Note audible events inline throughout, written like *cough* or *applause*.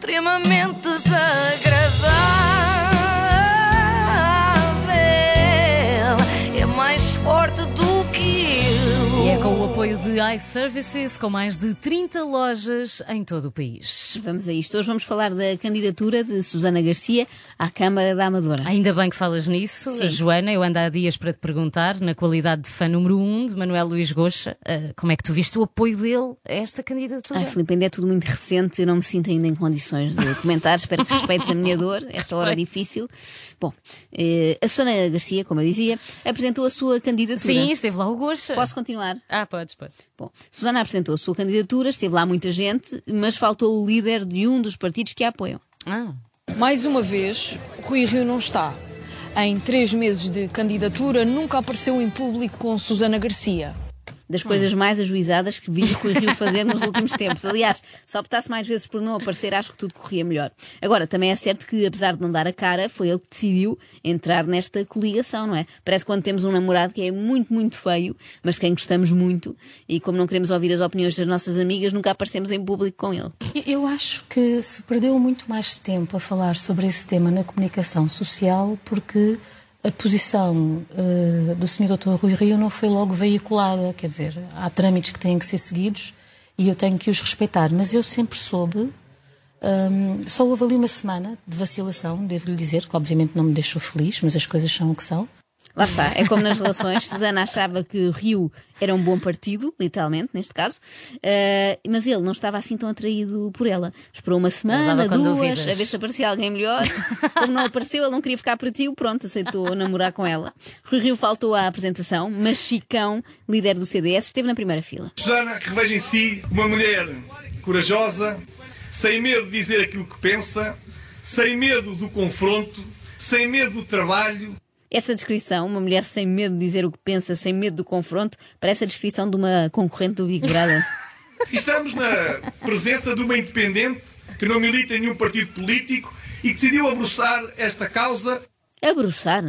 extremamente desagradável. Apoio de iServices, com mais de 30 lojas em todo o país. Vamos a isto. Hoje vamos falar da candidatura de Susana Garcia à Câmara da Amadora. Ainda bem que falas nisso, Sim. Joana. Eu ando há dias para te perguntar, na qualidade de fã número 1 um de Manuel Luís Goxa, eh, como é que tu viste o apoio dele a esta candidatura? Ai, Filipe, ainda é tudo muito recente, eu não me sinto ainda em condições de comentar. Espero que respeites a minha dor, *laughs* esta hora é difícil. Bom, eh, a Susana Garcia, como eu dizia, apresentou a sua candidatura. Sim, esteve lá o Goxa. Posso continuar? Ah, podes. Bom, Susana apresentou a sua candidatura, esteve lá muita gente, mas faltou o líder de um dos partidos que a apoiam. Ah. Mais uma vez, Rui Rio não está. Em três meses de candidatura, nunca apareceu em público com Susana Garcia. Das coisas mais ajuizadas que vi o Rui Rio fazer nos últimos tempos. Aliás, se optasse mais vezes por não aparecer, acho que tudo corria melhor. Agora, também é certo que, apesar de não dar a cara, foi ele que decidiu entrar nesta coligação, não é? Parece quando temos um namorado que é muito, muito feio, mas de quem gostamos muito, e como não queremos ouvir as opiniões das nossas amigas, nunca aparecemos em público com ele. Eu acho que se perdeu muito mais tempo a falar sobre esse tema na comunicação social porque a posição eh, do Sr. Dr. Rui Rio não foi logo veiculada. Quer dizer, há trâmites que têm que ser seguidos e eu tenho que os respeitar. Mas eu sempre soube. hum, só houve ali uma semana de vacilação, devo-lhe dizer, que obviamente não me deixou feliz, mas as coisas são o que são. Lá está, é como nas relações. Susana achava que o Rio era um bom partido, literalmente, neste caso, eh, mas ele não estava assim tão atraído por ela. Esperou uma semana, duas, dúvidas. a ver se aparecia alguém melhor. Como não apareceu, ele não queria ficar para ti, pronto, aceitou namorar com ela. Rui Rio faltou à apresentação, mas Chicão, líder do CDS, esteve na primeira fila. Susana reveja em si uma mulher corajosa, sem medo de dizer aquilo que pensa, sem medo do confronto, sem medo do trabalho. Esta descrição, uma mulher sem medo de dizer o que pensa, sem medo do confronto, parece a descrição de uma concorrente do Big Brother. *laughs* Estamos na presença de uma independente que não milita em nenhum partido político e que decidiu abraçar esta causa Abruçar?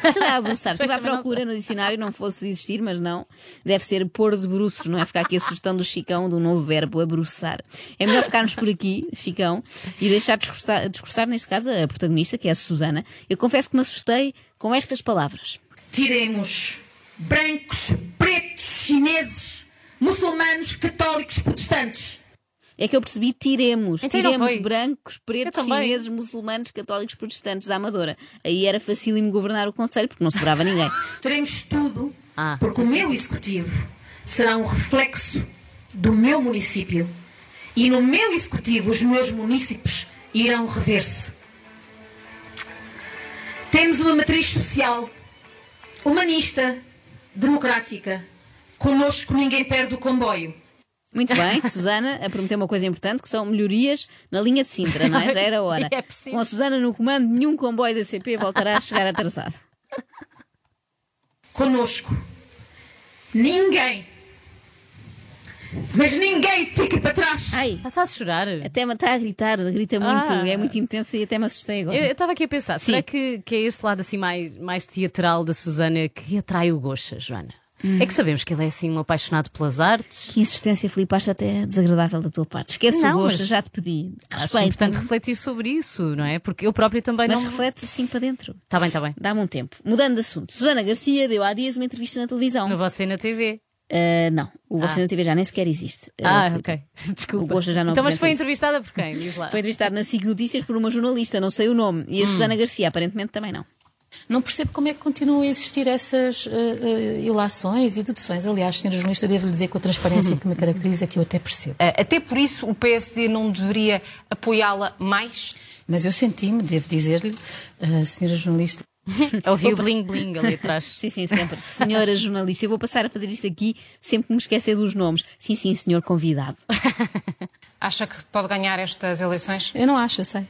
Que será abruçar? Estive à procura no dicionário, não fosse existir, mas não. Deve ser pôr de bruços, não é? Ficar aqui a sugestão do Chicão, do novo verbo, abruçar. É melhor ficarmos por aqui, Chicão, e deixar discursar, discursar, neste caso, a protagonista, que é a Susana. Eu confesso que me assustei com estas palavras. Tiremos brancos, pretos, chineses, muçulmanos, católicos, protestantes. É que eu percebi, tiremos. Então tiremos brancos, pretos, chineses, muçulmanos, católicos, protestantes da Amadora. Aí era facílimo governar o Conselho, porque não sobrava ninguém. *laughs* Teremos tudo, Ah. porque o meu executivo será um reflexo do meu município. E no meu executivo, os meus munícipes irão rever-se. Temos uma matriz social, humanista, democrática. Conosco ninguém perde o comboio. Muito bem, Susana a prometer uma coisa importante, que são melhorias na linha de Sintra, não é? Já era hora. *laughs* É preciso. Com a Susana no comando, nenhum comboio da CP voltará a chegar atrasado. Conosco. Ninguém. Mas ninguém fica para trás. Ai, estás a chorar? até me está a gritar, grita muito, Ah. é muito intensa e até me assustei agora. Eu eu estava aqui a pensar, Sim. será que, que é este lado assim mais, mais teatral da Susana que atrai o Goxa, Joana? É que sabemos que ele é assim um apaixonado pelas artes. Que insistência, Filipe, acho até desagradável da tua parte. Esquece Não, o gosto, mas- já te pedi. Acho Respeita-me. importante refletir sobre isso, não é? Porque eu própria também Mas não. reflete assim para dentro. Está bem, está bem. Dá-me um tempo. Mudando de assunto. Susana Garcia deu há dias uma entrevista na televisão. No você na TV. Ah, não, o Você Ah. na TV já nem sequer existe. Ah, Ah, ok. *laughs* Desculpa. O Goxa já não então, mas foi isso. entrevistada por quem? Diz lá. Foi entrevistada na SIC Notícias por uma jornalista, não sei o nome. E a Susana Garcia, aparentemente, também não. Não percebo como é que continuam a existir essas eh, eh, ilações e deduções. Aliás, senhora jornalista, eu devo-lhe dizer com a transparência que me caracteriza que eu até percebo. Uh, *laughs* Até por isso o PSD não deveria apoiá-la mais? Mas eu senti-me, devo dizer-lhe, eh, senhora jornalista, Ouvi *laughs* o bling bling ali atrás. Sim, sim, sempre. Senhora jornalista, eu vou passar a fazer isto aqui sempre que me esquecer dos nomes. Sim, sim, senhor convidado. *laughs* Acha que pode ganhar estas eleições? eu não acho, eu sei.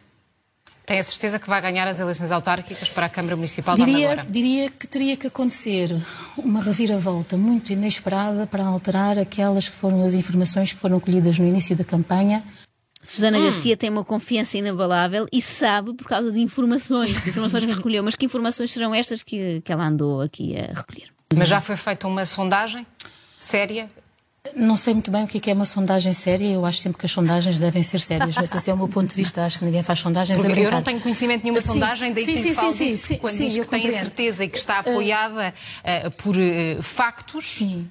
Tem a certeza que vai ganhar as eleições autárquicas para a Câmara Municipal de Diria, Amadora? diria que teria que acontecer uma reviravolta muito inesperada para alterar aquelas que foram as informações que foram colhidas no início da campanha. Susana Garcia tem uma confiança inabalável e sabe por causa de informações, de informações que recolheu. Mas que informações serão estas que, que ela andou aqui a recolher? Mas já foi feita uma sondagem séria Não sei muito bem o que é, é uma sondagem séria. Eu acho sempre que as sondagens devem ser sérias, mas esse é o meu ponto de vista. Acho que ninguém faz sondagens a Porque eu brincar. não tenho conhecimento de nenhuma Sim. sondagem, daí Sim, que sim, falo sim, sim, quando sim, diz eu que tem a certeza e que está apoiada eh, por eh, factos. Sim.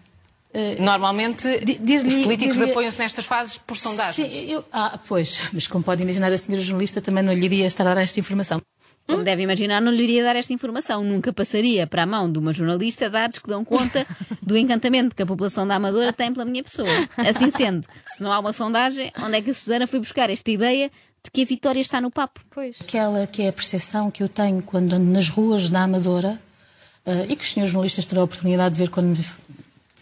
Normalmente, Di- dir-lhe- os políticos apoiam-se nestas fases por sondagens. Sim, eu, ah, pois, mas como pode imaginar, a senhora jornalista também não lhe iria estar a dar esta informação. Como deve imaginar, não lhe iria dar esta informação. Nunca passaria para a mão de uma jornalista dados que dão conta do encantamento que a população da Amadora tem pela minha pessoa. Assim sendo, se não há uma sondagem, onde é que a Susana foi buscar esta ideia de que a vitória está no papo? Pois. Aquela que é a percepção que eu tenho quando ando nas ruas da Amadora eh, e que os senhores jornalistas terão a oportunidade de ver quando, me-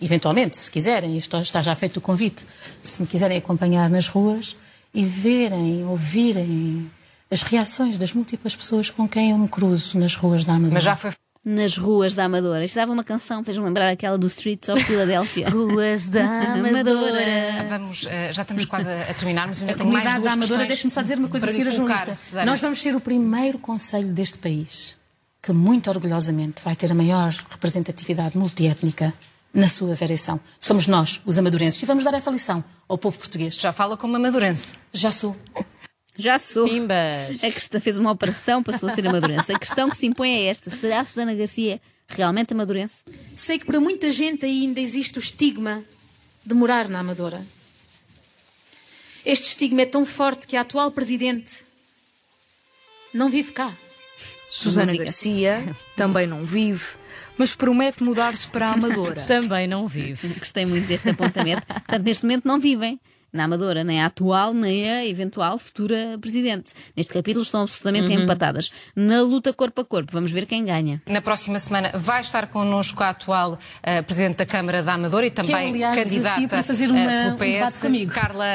eventualmente, se quiserem, isto está já feito o convite, se me quiserem acompanhar nas ruas e verem, ouvirem as reações das múltiplas pessoas com quem eu me cruzo nas ruas da Amadora. Mas já foi Nas ruas da Amadora. Isto dava uma canção, fez-me lembrar aquela do Streets of Philadelphia. *laughs* Ruas da Amadora. Vamos, eh, já estamos quase a, terminar, mas eu A comunidade duas da Amadora, deixe-me só dizer uma coisa, senhora jornalista. Susana. Nós vamos ser o primeiro conselho deste país que, muito orgulhosamente, vai ter a maior representatividade multiétnica na sua variação. Somos nós, os amadurenses, e vamos dar essa lição ao povo português. Já fala como uma madurense. Já sou. Já sou. Pimbas. A questão fez uma operação, passou a ser amadurense. A questão que se impõe é esta: será a Susana Garcia realmente amadurense? Sei que para muita gente ainda existe o estigma de morar na Amadora. Este estigma é tão forte que a atual presidente não vive cá. Susana. Garcia também não vive, mas promete mudar-se para a Amadora. *laughs* Também não vive. Gostei muito deste apontamento. Portanto, neste momento não vivem na Amadora, nem a atual, nem a eventual futura presidente. Neste capítulo estão absolutamente empatadas. Na luta corpo a corpo, vamos ver quem ganha. Na próxima semana vai estar connosco a atual eh, Presidente da Câmara da Amadora e também aliás, desafio candidata para fazer uma- pelo um debate PS, comigo. Carla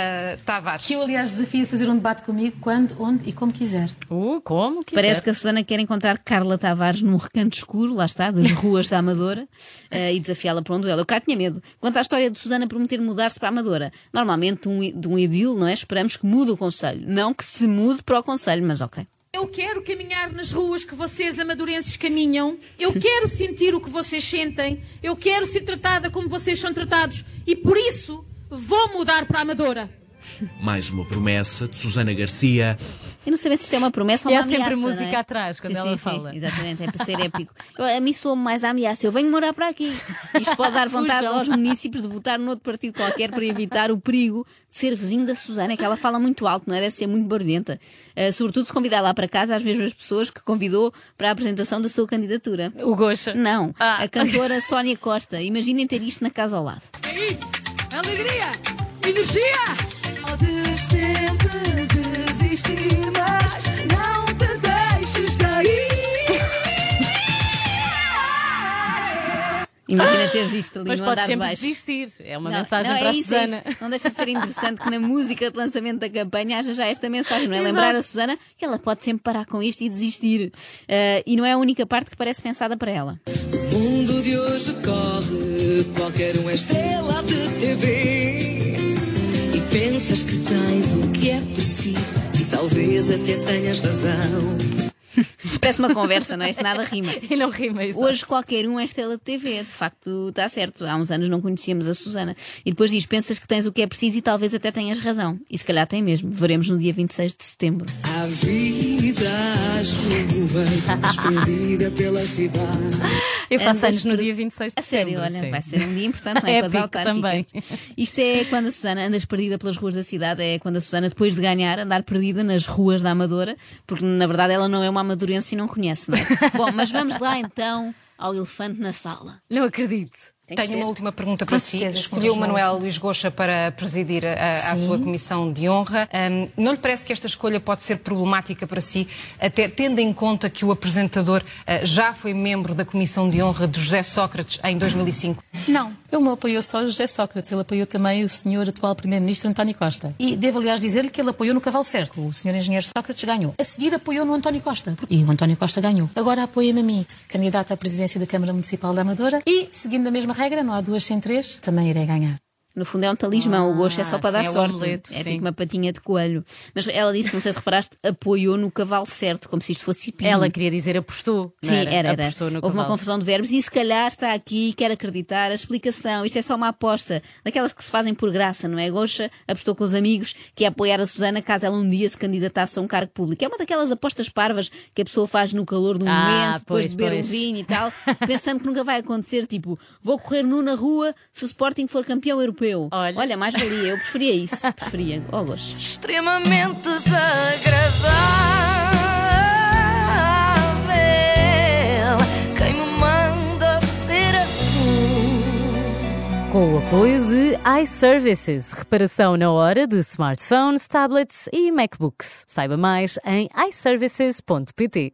Tavares. Que eu, aliás, desafio a fazer um debate comigo quando, onde e como quiser. Uh, como? Quiser. Parece que a Susana quer encontrar Carla Tavares num recanto escuro, lá está, das ruas da Amadora, *laughs* eh, e desafiá-la para um duelo. Eu cá tinha medo. Quanto à história de Susana prometer mudar-se para a Amadora, normalmente um, de um edil, não é? Esperamos que mude o Conselho. Não que se mude para o Conselho, mas ok. Eu quero caminhar nas ruas que vocês amadurenses caminham. Eu *laughs* quero sentir o que vocês sentem. Eu quero ser tratada como vocês são tratados. E por isso vou mudar para a Amadora. Mais uma promessa de Susana Garcia. Eu não sei bem se isto é uma promessa ou E uma há sempre ameaça, música é? atrás, quando sim, ela sim, fala. Sim, exatamente, é para ser *laughs* épico. Eu, a mim soa mais a ameaça. Eu venho morar para aqui. Isto pode dar *laughs* vontade aos municípios de votar noutro partido qualquer para evitar o perigo de ser vizinho da Susana, que ela fala muito alto, não é? Deve ser muito barulhenta. Uh, sobretudo se convidar lá para casa as mesmas pessoas que convidou para a apresentação da sua candidatura. O Goxa. Não, Ah. a cantora *laughs* Sónia Costa. Imaginem ter isto na casa ao lado. É isso! Alegria! Energia! Podes sempre desistir, mas não te deixes cair. Imagina teres isto ali Mas no podes andar de sempre baixo. desistir. É uma Não, mensagem não, é para a isso, é Susana. isso. Não deixa de ser interessante que na música de lançamento da campanha haja já esta mensagem, não é? Lembrar a Susana que ela pode sempre parar com isto e desistir. Ah, e não é a única parte que parece pensada para ela. O mundo de hoje corre, qualquer um é estrela de TV. Pensas que tens o que é preciso, e talvez até tenhas razão. *laughs* Parece uma conversa, não é? Isto nada rima. E não rima isso. Hoje qualquer um é estrela de TV, de facto está certo. Há uns anos não conhecíamos a Susana. E depois diz: pensas que tens o que é preciso e talvez até tenhas razão. E se calhar tem mesmo. Veremos no dia 26 de setembro. A vida às ruas, despedida *laughs* pela cidade. Eu faço anos no dia 26 de A sério, setembro. olha, sim. vai ser um dia importante, não é? *laughs* As Épico autárquicas. também. Isto é quando a Susana andas perdida pelas ruas da cidade, é quando a Susana, depois de ganhar, andar perdida nas ruas da Amadora, porque na verdade ela não é uma amadurense e não conhece, não é? *laughs* Bom, mas vamos lá então ao elefante na sala. Não acredito. Tenho ser. uma última pergunta para si. Escolheu Manuel Luís Goxa para presidir a, a sua comissão de honra. Hum, não lhe parece que esta escolha pode ser problemática para si, até tendo em conta que o apresentador ah, já foi membro da comissão de honra de José Sócrates em 2005? Não, ele não apoiou só o José Sócrates, ele apoiou também o senhor atual Primeiro-Ministro António Costa. E devo, aliás, dizer-lhe que ele apoiou no cavalo certo. O senhor engenheiro Sócrates ganhou. A seguir apoiou no António Costa. E o António Costa ganhou. Agora apoia-me a mim, candidata à presidência da Câmara Municipal da Amadora. E, seguindo a mesma regra, não há duas sem três, também irei ganhar. No fundo é um talismão, o gosto é só para sim, dar é sorte. amuleto, é sim. tipo uma patinha de coelho. Mas ela disse, não sei se reparaste, apoiou no cavalo certo, como se isto fosse hipismo. Ela queria dizer apostou. Sim, era, era. Apostou no Houve uma cavalo. confusão de verbos e se calhar está aqui, quer acreditar, a explicação. Isto é só uma aposta, daquelas que se fazem por graça, não é? Goxa apostou com os amigos que ia apoiar a Susana caso ela um dia se candidatasse a um cargo público. É uma daquelas apostas parvas que a pessoa faz no calor do Ah, momento, depois pois, de beber pois. um vinho e tal, *laughs* pensando que nunca vai acontecer, tipo, vou correr nu na rua se o Sporting for campeão europeu. Olha. mais valia, eu preferia isso, *laughs* preferia. Oh, gosto. extremamente desagradável. Quem me manda ser assim? Com o apoio de iServices, reparação na hora de smartphones, tablets e MacBooks. Saiba mais em iServices.pt.